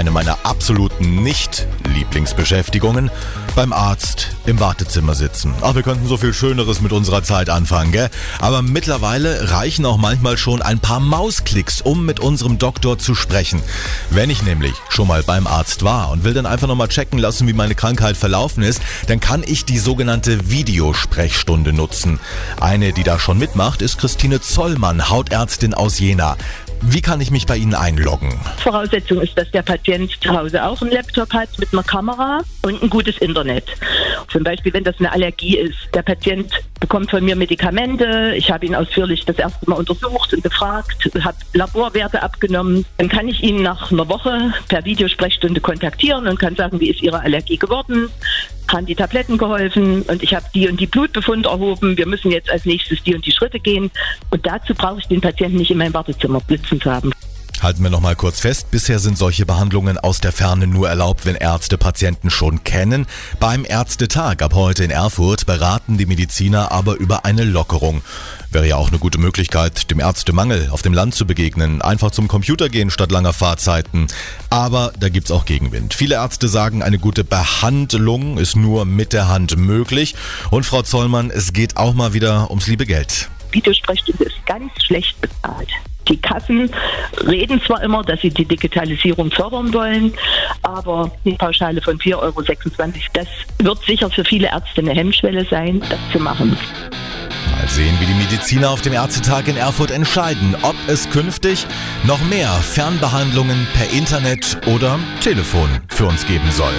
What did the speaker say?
eine meiner absoluten Nicht-Lieblingsbeschäftigungen, beim Arzt im Wartezimmer sitzen. Ach, wir könnten so viel Schöneres mit unserer Zeit anfangen, gell? Aber mittlerweile reichen auch manchmal schon ein paar Mausklicks, um mit unserem Doktor zu sprechen. Wenn ich nämlich schon mal beim Arzt war und will dann einfach nochmal checken lassen, wie meine Krankheit verlaufen ist, dann kann ich die sogenannte Videosprechstunde nutzen. Eine, die da schon mitmacht, ist Christine Zollmann, Hautärztin aus Jena. Wie kann ich mich bei Ihnen einloggen? Voraussetzung ist, dass der Patient zu Hause auch einen Laptop hat mit einer Kamera und ein gutes Internet. Zum Beispiel, wenn das eine Allergie ist. Der Patient bekommt von mir Medikamente. Ich habe ihn ausführlich das erste Mal untersucht und gefragt, habe Laborwerte abgenommen. Dann kann ich ihn nach einer Woche per Videosprechstunde kontaktieren und kann sagen, wie ist Ihre Allergie geworden? Haben die Tabletten geholfen und ich habe die und die Blutbefund erhoben. Wir müssen jetzt als nächstes die und die Schritte gehen. Und dazu brauche ich den Patienten nicht in meinem Wartezimmer blitzen zu haben. Halten wir nochmal kurz fest, bisher sind solche Behandlungen aus der Ferne nur erlaubt, wenn Ärzte Patienten schon kennen. Beim Ärztetag ab heute in Erfurt beraten die Mediziner aber über eine Lockerung. Wäre ja auch eine gute Möglichkeit, dem Ärztemangel auf dem Land zu begegnen. Einfach zum Computer gehen statt langer Fahrzeiten. Aber da gibt's auch Gegenwind. Viele Ärzte sagen, eine gute Behandlung ist nur mit der Hand möglich. Und Frau Zollmann, es geht auch mal wieder ums liebe Geld. Videosprechstunde ist ganz schlecht bezahlt. Kassen reden zwar immer, dass sie die Digitalisierung fördern wollen, aber die Pauschale von 4,26 Euro, das wird sicher für viele Ärzte eine Hemmschwelle sein, das zu machen. Mal sehen, wie die Mediziner auf dem Ärztetag in Erfurt entscheiden, ob es künftig noch mehr Fernbehandlungen per Internet oder Telefon für uns geben soll.